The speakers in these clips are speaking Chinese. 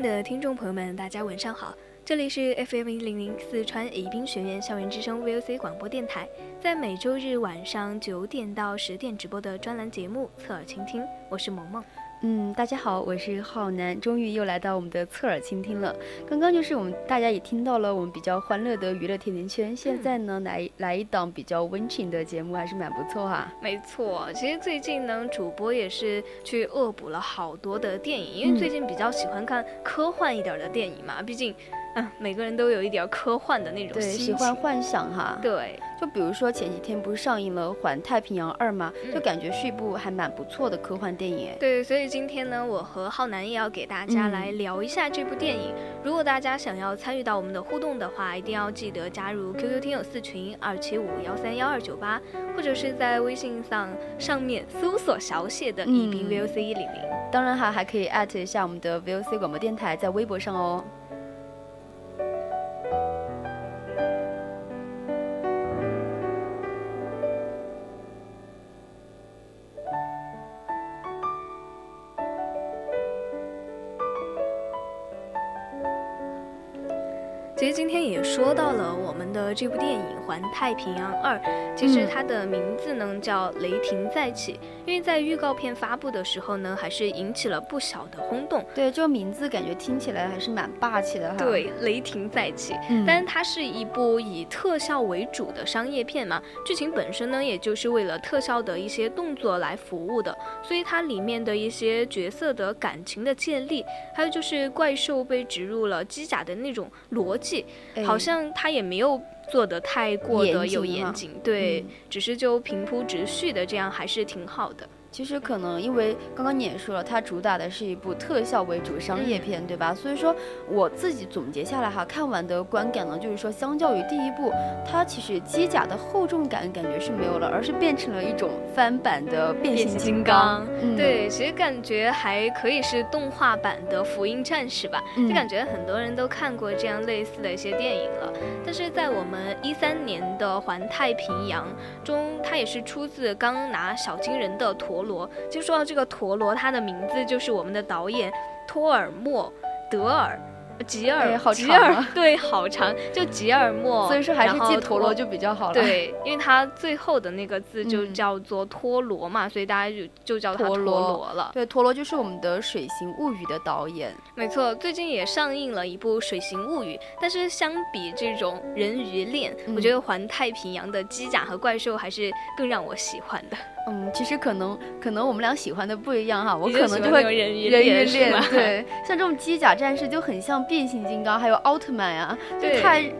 的听众朋友们，大家晚上好。这里是 FM 一零零四川宜宾学院校园之声 VOC 广播电台，在每周日晚上九点到十点直播的专栏节目《侧耳倾听》，我是萌萌。嗯，大家好，我是浩南，终于又来到我们的侧耳倾听了。刚刚就是我们大家也听到了我们比较欢乐的娱乐甜甜圈，现在呢来来一档比较温情的节目，还是蛮不错哈。没错，其实最近呢，主播也是去恶补了好多的电影，因为最近比较喜欢看科幻一点的电影嘛，毕竟。每个人都有一点科幻的那种，对，喜欢幻想哈。对，就比如说前几天不是上映了《环太平洋二》吗？就感觉是一部还蛮不错的科幻电影。对，所以今天呢，我和浩南也要给大家来聊一下这部电影。如果大家想要参与到我们的互动的话，一定要记得加入 QQ 听友四群二七五幺三幺二九八，或者是在微信上上面搜索小写的宜宾 VOC 一零零。当然哈，还可以艾特一下我们的 VOC 广播电台在微博上哦。这部电影《环太平洋二》，其实它的名字呢叫《雷霆再起》，因为在预告片发布的时候呢，还是引起了不小的轰动。对，这个名字感觉听起来还是蛮霸气的哈。对，《雷霆再起》，但是它是一部以特效为主的商业片嘛，剧情本身呢，也就是为了特效的一些动作来服务的，所以它里面的一些角色的感情的建立，还有就是怪兽被植入了机甲的那种逻辑。好像它也没有做的太过的有严谨，对，只是就平铺直叙的这样，还是挺好的。其实可能因为刚刚你也说了，它主打的是一部特效为主商业片，对吧？所以说我自己总结下来哈，看完的观感呢，就是说相较于第一部，它其实机甲的厚重感感觉是没有了，而是变成了一种翻版的变形金刚。对，其实感觉还可以是动画版的福音战士吧，就感觉很多人都看过这样类似的一些电影了。但是在我们一三年的环太平洋中，它也是出自刚拿小金人的陀。陀螺，就说到这个陀螺，它的名字就是我们的导演托尔莫德尔。吉尔，吉尔，对，好长，就吉尔莫，所以说还是记陀螺就比较好了。对，因为它最后的那个字就叫做陀螺嘛，所以大家就就叫它陀螺了。对，陀螺就是我们的《水形物语》的导演。没错，最近也上映了一部《水形物语》，但是相比这种人鱼恋，我觉得环太平洋的机甲和怪兽还是更让我喜欢的。嗯，其实可能可能我们俩喜欢的不一样哈，我可能就会人鱼恋，对，像这种机甲战士就很像变形金刚，还有奥特曼呀，就太，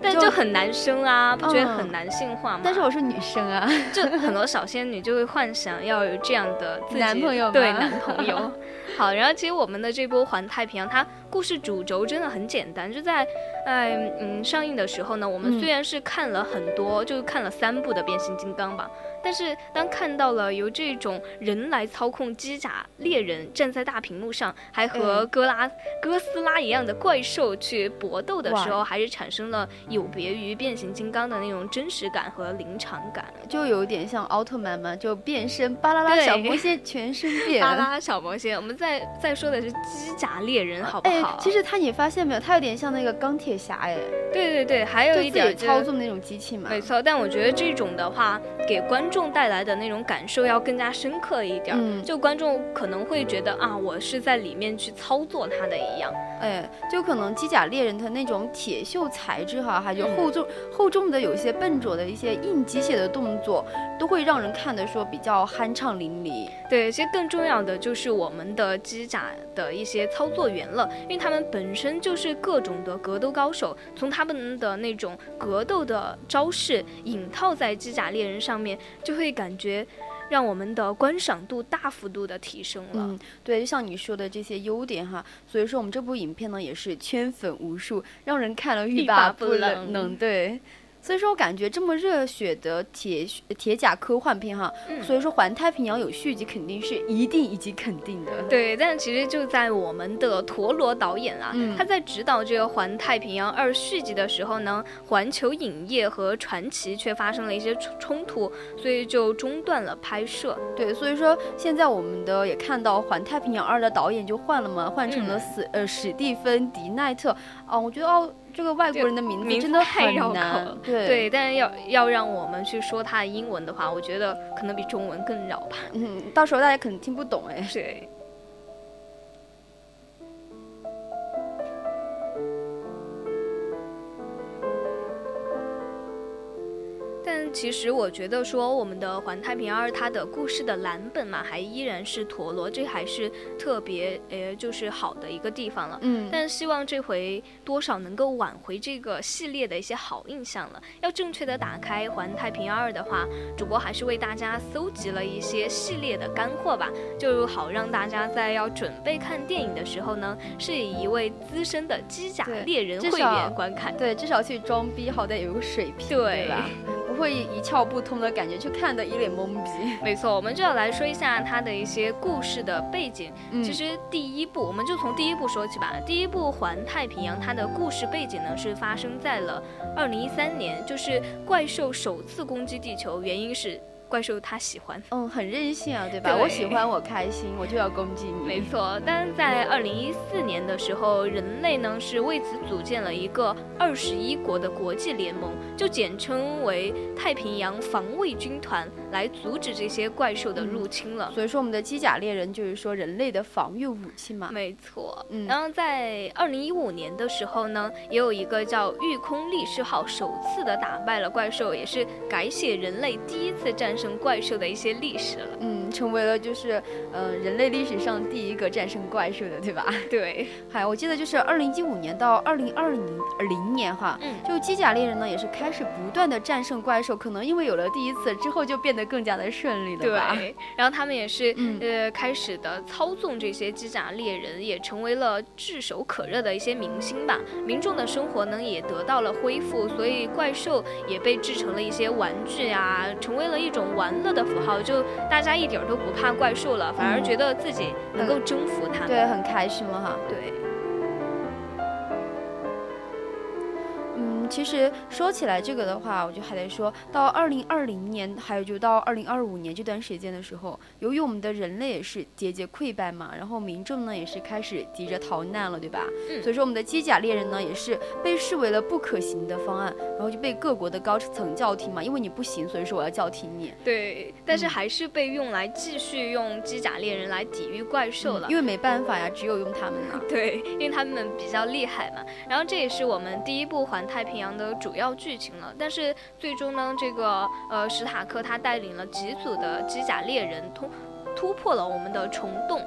但就很男生啊，不觉得很男性化吗？但是我是女生啊，就很多 小仙女就会幻想要有这样的男朋友，对男朋友。好，然后其实我们的这波环太平洋，它故事主轴真的很简单，就在，哎，嗯，上映的时候呢，我们虽然是看了很多，就看了三部的变形金刚吧。但是当看到了由这种人来操控机甲猎人站在大屏幕上，还和哥拉哥斯拉一样的怪兽去搏斗的时候，还是产生了有别于变形金刚的那种真实感和临场感，就有点像奥特曼嘛，就变身巴啦啦小魔仙全身变，巴啦啦小魔仙。我们再再说的是机甲猎人，好不好？其实他你发现没有，他有点像那个钢铁侠哎。对对对，还有一点操纵那种机器嘛。没错，但我觉得这种的话，给观众带来的那种感受要更加深刻一点。嗯，就观众可能会觉得啊，我是在里面去操作它的一样。哎，就可能机甲猎人的那种铁锈材质哈，还有厚重厚重的有一些笨拙的一些硬机械的动作，都会让人看的说比较酣畅淋漓。对，其实更重要的就是我们的机甲的一些操作员了，因为他们本身就是各种的格斗高手，从他们的那种格斗的招式引套在机甲猎人上面，就会感觉。让我们的观赏度大幅度的提升了。嗯，对，就像你说的这些优点哈，所以说我们这部影片呢也是圈粉无数，让人看了欲罢不能。对。所以说我感觉这么热血的铁铁甲科幻片哈，所以说《环太平洋》有续集肯定是一定以及肯定的。对，但其实就在我们的陀螺导演啊，他在指导这个《环太平洋二》续集的时候呢，环球影业和传奇却发生了一些冲突，所以就中断了拍摄。对，所以说现在我们的也看到《环太平洋二》的导演就换了嘛，换成了史呃史蒂芬迪奈特。啊，我觉得哦。这个外国人的名字真的太绕口，对对，但是要要让我们去说他的英文的话，我觉得可能比中文更绕吧。嗯，到时候大家可能听不懂哎。对。其实我觉得说我们的《环太平洋二》它的故事的蓝本嘛，还依然是陀螺，这还是特别呃就是好的一个地方了。嗯。但希望这回多少能够挽回这个系列的一些好印象了。要正确的打开《环太平洋二》的话，主播还是为大家搜集了一些系列的干货吧，就好让大家在要准备看电影的时候呢，是以一位资深的机甲猎人会员观看。对，至少去装逼，好歹有个水平，对吧？会一窍不通的感觉，就看得一脸懵逼。没错，我们就要来说一下它的一些故事的背景。其实第一部，我们就从第一部说起吧。第一部《环太平洋》，它的故事背景呢是发生在了二零一三年，就是怪兽首次攻击地球，原因是。怪兽他喜欢，嗯，很任性啊，对吧？我喜欢，我开心，我就要攻击你。没错，但是在二零一四年的时候，人类呢是为此组建了一个二十一国的国际联盟，就简称为太平洋防卫军团，来阻止这些怪兽的入侵了。所以说，我们的机甲猎人就是说人类的防御武器嘛。没错，嗯。然后在二零一五年的时候呢，也有一个叫御空力士号首次的打败了怪兽，也是改写人类第一次战。胜怪兽的一些历史了，嗯，成为了就是，呃，人类历史上第一个战胜怪兽的，对吧？对。还我记得就是二零一五年到二零二零零年哈，嗯，就机甲猎人呢也是开始不断的战胜怪兽，可能因为有了第一次之后就变得更加的顺利了吧？对。然后他们也是呃开始的操纵这些机甲猎人，也成为了炙手可热的一些明星吧。民众的生活呢也得到了恢复，所以怪兽也被制成了一些玩具啊，成为了一种。玩乐的符号，就大家一点都不怕怪兽了，反而觉得自己能够征服它，对，很开心了哈，对。其实说起来这个的话，我就还得说到二零二零年，还有就到二零二五年这段时间的时候，由于我们的人类也是节节溃败嘛，然后民众呢也是开始急着逃难了，对吧？嗯。所以说我们的机甲猎人呢也是被视为了不可行的方案，然后就被各国的高层叫停嘛，因为你不行，所以说我要叫停你。对，但是还是被用来继续用机甲猎人来抵御怪兽了，因为没办法呀，只有用他们了。对，因为他们比较厉害嘛。然后这也是我们第一部环太平。洋的主要剧情了，但是最终呢，这个呃史塔克他带领了几组的机甲猎人突突破了我们的虫洞，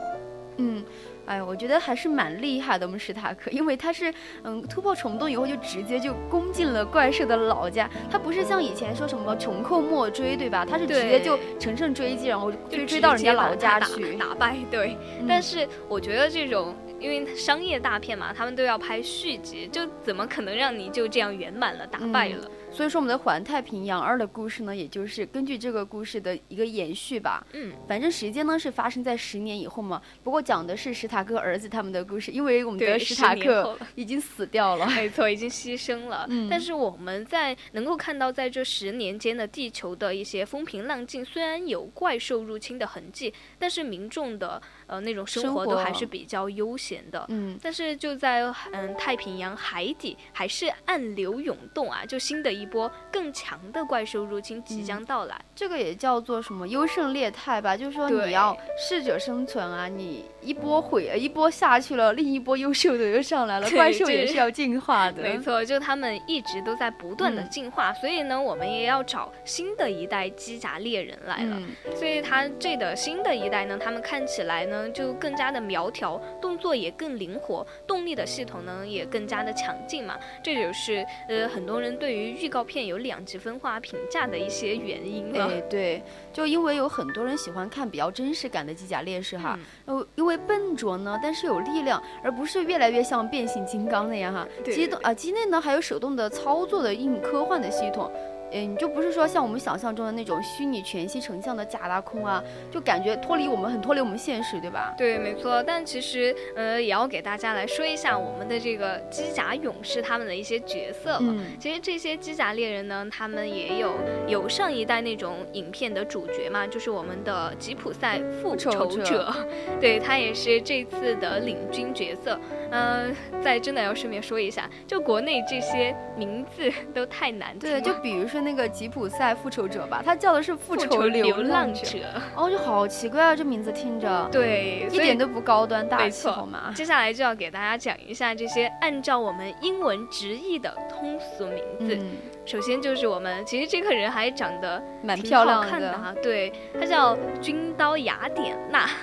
嗯，哎，我觉得还是蛮厉害的，我们史塔克，因为他是嗯突破虫洞以后就直接就攻进了怪兽的老家，他不是像以前说什么穷寇莫追，对吧？他是直接就乘胜追击，然后追追到人家老家去打败，对。但是我觉得这种。因为商业大片嘛，他们都要拍续集，就怎么可能让你就这样圆满了打败了？所以说我们的《环太平洋二》的故事呢，也就是根据这个故事的一个延续吧。嗯，反正时间呢是发生在十年以后嘛。不过讲的是史塔克儿子他们的故事，因为我们的史塔克已经死掉了，没错，已经牺牲了。嗯，但是我们在能够看到，在这十年间的地球的一些风平浪静，虽然有怪兽入侵的痕迹，但是民众的。呃，那种生活都还是比较悠闲的，嗯，但是就在嗯太平洋海底还是暗流涌动啊，就新的一波更强的怪兽入侵即将到来，这个也叫做什么优胜劣汰吧，就是说你要适者生存啊，你一波毁一波下去了，另一波优秀的又上来了，怪兽也是要进化的，没错，就他们一直都在不断的进化，所以呢，我们也要找新的一代机甲猎人来了，所以他这的新的一代呢，他们看起来呢。就更加的苗条，动作也更灵活，动力的系统呢也更加的强劲嘛。这就是呃很多人对于预告片有两极分化评价的一些原因了。对对，就因为有很多人喜欢看比较真实感的机甲烈士哈，呃因为笨拙呢，但是有力量，而不是越来越像变形金刚那样哈。机动啊，机内呢还有手动的操作的硬科幻的系统。嗯，就不是说像我们想象中的那种虚拟全息成像的假大空啊，就感觉脱离我们很脱离我们现实，对吧？对，没错。但其实，呃，也要给大家来说一下我们的这个机甲勇士他们的一些角色了。嗯。其实这些机甲猎人呢，他们也有有上一代那种影片的主角嘛，就是我们的吉普赛复仇者。对他也是这次的领军角色。嗯，在真的要顺便说一下，就国内这些名字 都太难听。对，就比如说。那个吉普赛复仇者吧，他叫的是复仇流浪者，哦，就好奇怪啊，这名字听着，对，一点都不高端大气，好吗？接下来就要给大家讲一下这些按照我们英文直译的通俗名字。首先就是我们，其实这个人还长得蛮漂亮的哈，对，他叫军刀雅典娜。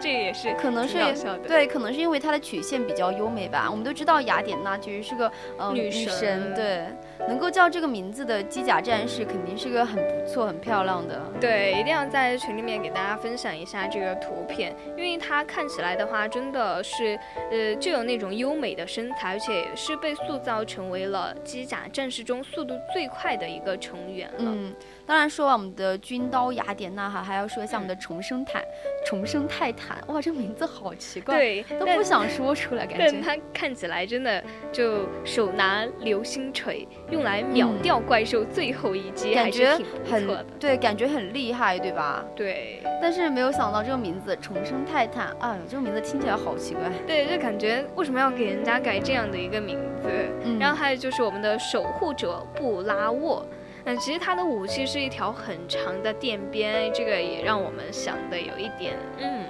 这也是可能是对，可能是因为她的曲线比较优美吧。我们都知道雅典娜其实是个嗯女神，对，能够叫这个名字的机甲战士肯定是个很不错、很漂亮的。对，一定要在群里面给大家分享一下这个图片，因为它看起来的话，真的是呃就有那种优美的身材，而且也是被塑造成为了机甲战士中速度最快的一个成员了。嗯。当然，说完我们的军刀雅典娜哈，还要说一下我们的重生坦，重生泰坦。哇，这名字好奇怪，对，都不想说出来，感觉。他看起来真的就手拿流星锤，用来秒掉怪兽最后一击，感觉很对，感觉很厉害，对吧？对。但是没有想到这个名字重生泰坦，哎呦，这个名字听起来好奇怪。对，就感觉为什么要给人家改这样的一个名字？嗯然后还有就是我们的守护者布拉沃。嗯，其实他的武器是一条很长的电鞭，这个也让我们想的有一点，嗯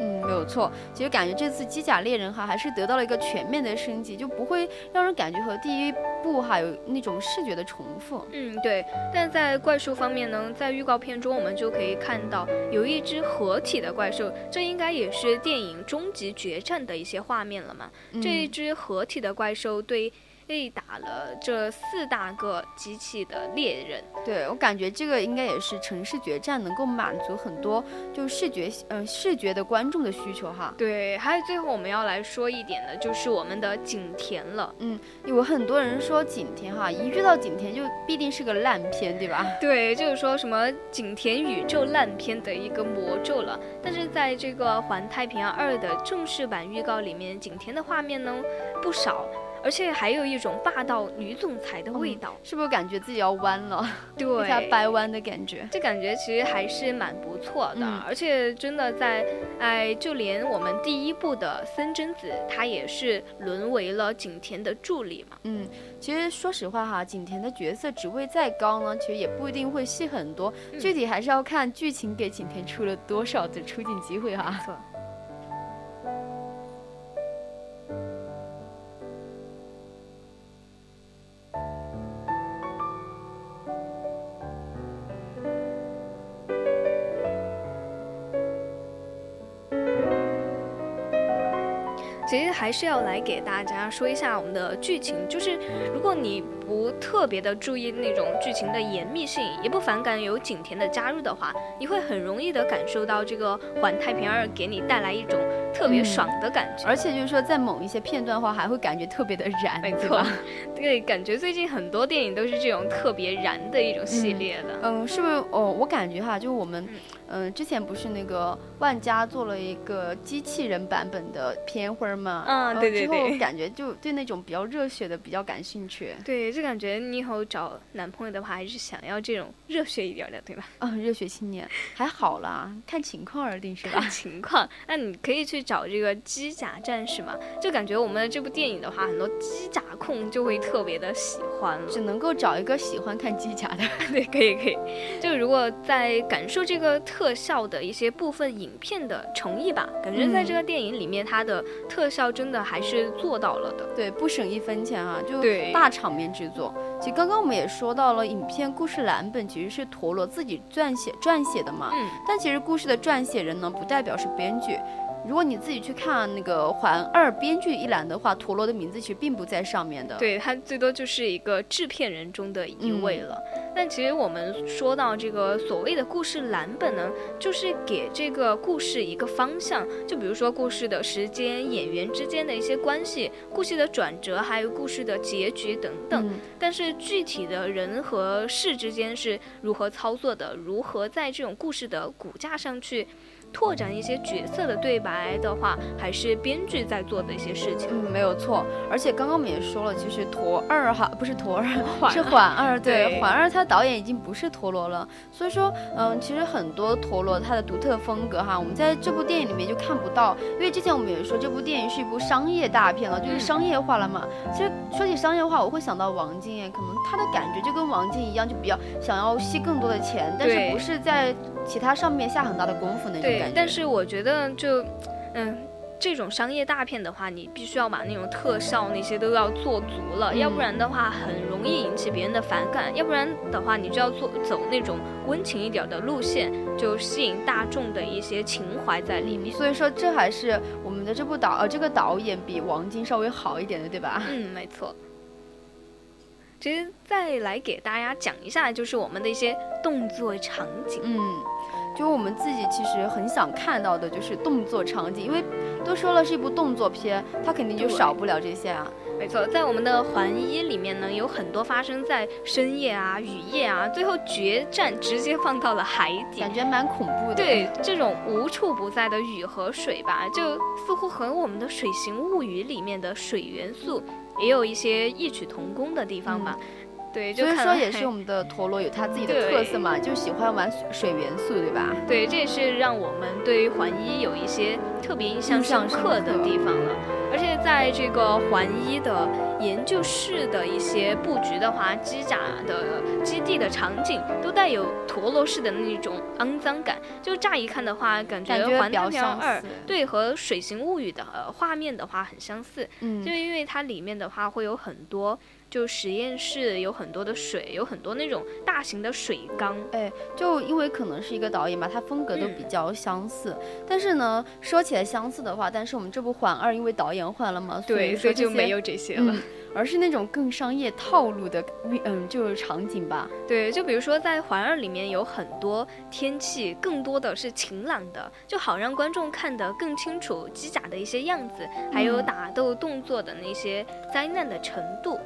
嗯，没有错。其实感觉这次机甲猎人哈还是得到了一个全面的升级，就不会让人感觉和第一部哈有那种视觉的重复。嗯，对。但在怪兽方面呢，在预告片中我们就可以看到有一只合体的怪兽，这应该也是电影终极决战的一些画面了嘛？这一只合体的怪兽对。被打了这四大个机器的猎人，对我感觉这个应该也是城市决战能够满足很多就视觉嗯视觉的观众的需求哈。对，还有最后我们要来说一点的就是我们的景甜了。嗯，有很多人说景甜哈，一遇到景甜就必定是个烂片，对吧？对，就是说什么景田宇宙烂片的一个魔咒了。但是在这个环太平洋二的正式版预告里面，景甜的画面呢不少。而且还有一种霸道女总裁的味道，是不是感觉自己要弯了？对，下掰弯的感觉，这感觉其实还是蛮不错的。而且真的在，哎，就连我们第一部的森贞子，她也是沦为了景甜的助理嘛。嗯，其实说实话哈，景甜的角色职位再高呢，其实也不一定会戏很多，具体还是要看剧情给景甜出了多少的出镜机会哈。没错。其实还是要来给大家说一下我们的剧情，就是如果你不特别的注意那种剧情的严密性，也不反感有景甜的加入的话，你会很容易的感受到这个《环太平二》给你带来一种特别爽的感觉，而且就是说在某一些片段的话，还会感觉特别的燃，没错，对，感觉最近很多电影都是这种特别燃的一种系列的，嗯，是不是？哦，我感觉哈，就我们。嗯，之前不是那个万家做了一个机器人版本的片花嘛？嗯，对对对。之后 感觉就对那种比较热血的比较感兴趣。对，就感觉你以后找男朋友的话，还是想要这种热血一点的，对吧？嗯，热血青年还好啦，看情况而定是吧？看情况，那你可以去找这个机甲战士嘛？就感觉我们的这部电影的话，很多机甲控就会特别的喜欢了。只能够找一个喜欢看机甲的。对，可以可以。就如果在感受这个。特效的一些部分影片的诚意吧，感觉在这个电影里面，它的特效真的还是做到了的。对，不省一分钱啊，就大场面制作。其实刚刚我们也说到了，影片故事蓝本其实是陀螺自己撰写撰写的嘛。嗯。但其实故事的撰写人呢，不代表是编剧。如果你自己去看那个环二编剧一栏的话，陀螺的名字其实并不在上面的。对，他最多就是一个制片人中的一位了。但其实我们说到这个所谓的故事蓝本呢，就是给这个故事一个方向。就比如说故事的时间、演员之间的一些关系、故事的转折，还有故事的结局等等。但是具体的人和事之间是如何操作的，如何在这种故事的骨架上去。拓展一些角色的对白的话，还是编剧在做的一些事情。嗯，没有错。而且刚刚我们也说了，其实陀二哈不是陀二，是环二。对，环二他导演已经不是陀螺了。所以说，嗯，其实很多陀螺它的独特风格哈，我们在这部电影里面就看不到。因为之前我们也说这部电影是一部商业大片了，就是商业化了嘛。其实说起商业化，我会想到王晶，可能他的感觉就跟王晶一样，就比较想要吸更多的钱，但是不是在。其他上面下很大的功夫那种感觉。对，但是我觉得就，嗯，这种商业大片的话，你必须要把那种特效那些都要做足了，要不然的话很容易引起别人的反感。要不然的话，你就要做走那种温情一点的路线，就吸引大众的一些情怀在里面。所以说，这还是我们的这部导呃这个导演比王晶稍微好一点的，对吧？嗯，没错。其实再来给大家讲一下，就是我们的一些动作场景。嗯。就我们自己其实很想看到的，就是动作场景，因为都说了是一部动作片，它肯定就少不了这些啊。没错，在我们的环一里面呢，有很多发生在深夜啊、雨夜啊，最后决战直接放到了海底，感觉蛮恐怖的。对，这种无处不在的雨和水吧，就似乎和我们的《水形物语》里面的水元素也有一些异曲同工的地方吧。对，所以说也是我们的陀螺有它自己的特色嘛，就喜欢玩水元素，对吧？对，这也是让我们对于环一有一些特别印象深刻的地方了。而且在这个环一的研究室的一些布局的话，机甲的基地的场景都带有陀螺式的那种肮脏感，就乍一看的话，感觉《环太平洋二》对和《水形物语》的画面的话很相似，嗯，就因为它里面的话会有很多。就实验室有很多的水，有很多那种大型的水缸。哎，就因为可能是一个导演吧，他风格都比较相似。但是呢，说起来相似的话，但是我们这部《环二》因为导演换了嘛，对，所以就没有这些了，而是那种更商业套路的，嗯，就是场景吧。对，就比如说在《环二》里面有很多天气，更多的是晴朗的，就好让观众看得更清楚机甲的一些样子，还有打斗动作的那些灾难的程度。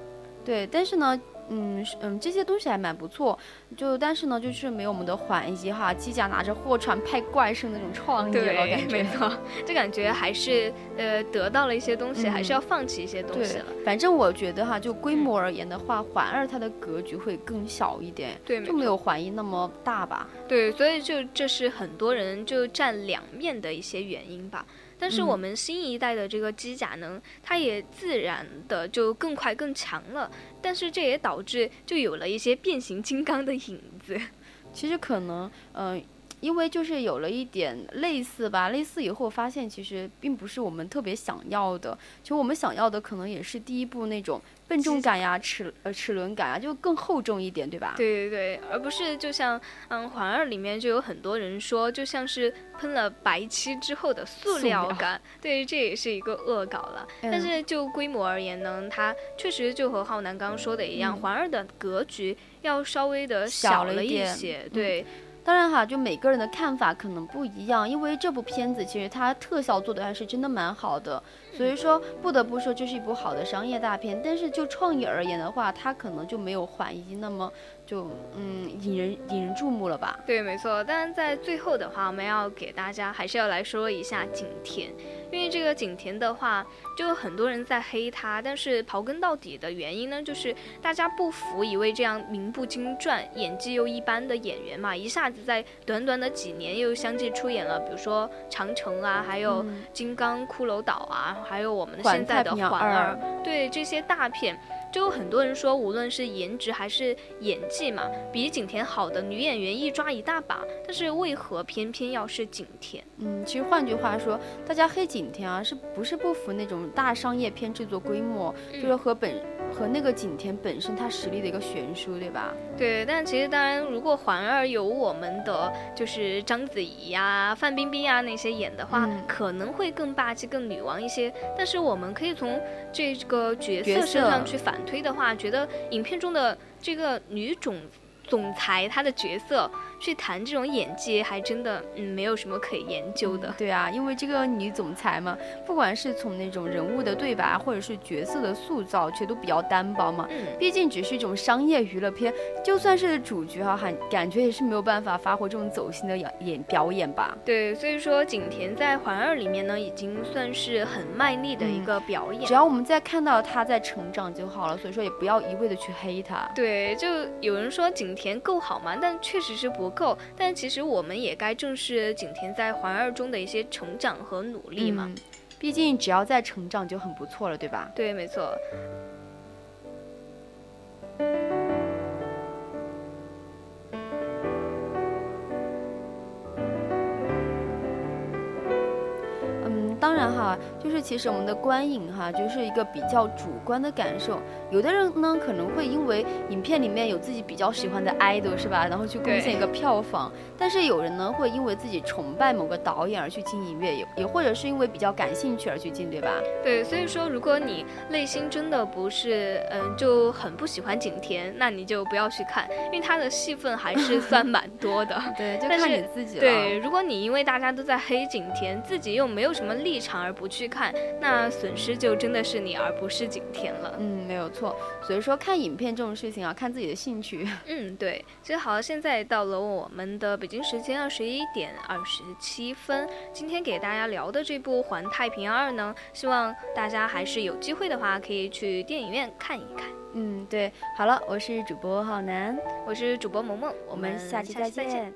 对，但是呢，嗯嗯，这些东西还蛮不错，就但是呢，就是没有我们的缓一哈，机甲拿着货船派怪兽那种创意了，感觉没错，就感觉还是呃得到了一些东西，还是要放弃一些东西了。反正我觉得哈，就规模而言的话，环二它的格局会更小一点，对，就没有环一那么大吧。对，所以就这是很多人就占两面的一些原因吧。但是我们新一代的这个机甲呢，它也自然的就更快更强了。但是这也导致就有了一些变形金刚的影子。其实可能，嗯，因为就是有了一点类似吧，类似以后发现其实并不是我们特别想要的。其实我们想要的可能也是第一部那种笨重感呀、齿呃齿轮感啊，就更厚重一点，对吧？对对对，而不是就像嗯《环二》里面就有很多人说，就像是喷了白漆之后的塑料感。对，这也是一个恶搞了。但是就规模而言呢，它确实就和浩南刚刚说的一样，《环二》的格局要稍微的小了一些。对。当然哈，就每个人的看法可能不一样，因为这部片子其实它特效做的还是真的蛮好的，所以说不得不说这是一部好的商业大片。但是就创意而言的话，它可能就没有环一那么。就嗯引人引人注目了吧？对，没错。但是在最后的话，我们要给大家还是要来说一下景甜，因为这个景甜的话，就很多人在黑他，但是刨根到底的原因呢，就是大家不服一位这样名不经传、演技又一般的演员嘛，一下子在短短的几年又相继出演了，比如说《长城》啊，还有《金刚骷髅岛》啊，还有我们现在的《环儿》，对这些大片。就有很多人说，无论是颜值还是演技嘛，比景甜好的女演员一抓一大把，但是为何偏偏要是景甜？嗯，其实换句话说，大家黑景甜啊，是不是不服那种大商业片制作规模，就是和本。和那个景甜本身她实力的一个悬殊，对吧？对，但其实当然，如果环儿有我们的就是章子怡呀、范冰冰啊那些演的话，可能会更霸气、更女王一些。但是我们可以从这个角色身上去反推的话，觉得影片中的这个女总总裁她的角色。去谈这种演技，还真的嗯没有什么可以研究的。对啊，因为这个女总裁嘛，不管是从那种人物的对白，或者是角色的塑造，其实都比较单薄嘛。嗯。毕竟只是一种商业娱乐片，就算是主角哈，还感觉也是没有办法发挥这种走心的演演表演吧。对，所以说景甜在《环二》里面呢，已经算是很卖力的一个表演。只要我们在看到她在成长就好了，所以说也不要一味的去黑她。对，就有人说景甜够好嘛，但确实是不。够，但其实我们也该正视景甜在环二中的一些成长和努力嘛。毕竟只要在成长就很不错了，对吧？对，没错。哈，就是其实我们的观影哈，就是一个比较主观的感受。有的人呢可能会因为影片里面有自己比较喜欢的 idol 是吧，然后去贡献一个票房。但是有人呢会因为自己崇拜某个导演而去进影院，也也或者是因为比较感兴趣而去进，对吧？对，所以说如果你内心真的不是嗯就很不喜欢景甜，那你就不要去看，因为他的戏份还是 算蛮多的。对，就看你自己了。对，如果你因为大家都在黑景甜，自己又没有什么立场而不去看，那损失就真的是你，而不是景甜了。嗯，没有错。所以说看影片这种事情啊，看自己的兴趣。嗯，对。其实好，现在到了我们的北京时间二十一点二十七分。今天给大家聊的这部《环太平洋二》呢，希望大家还是有机会的话，可以去电影院看一看。嗯，对。好了，我是主播浩南，我是主播萌萌，我们下期再见。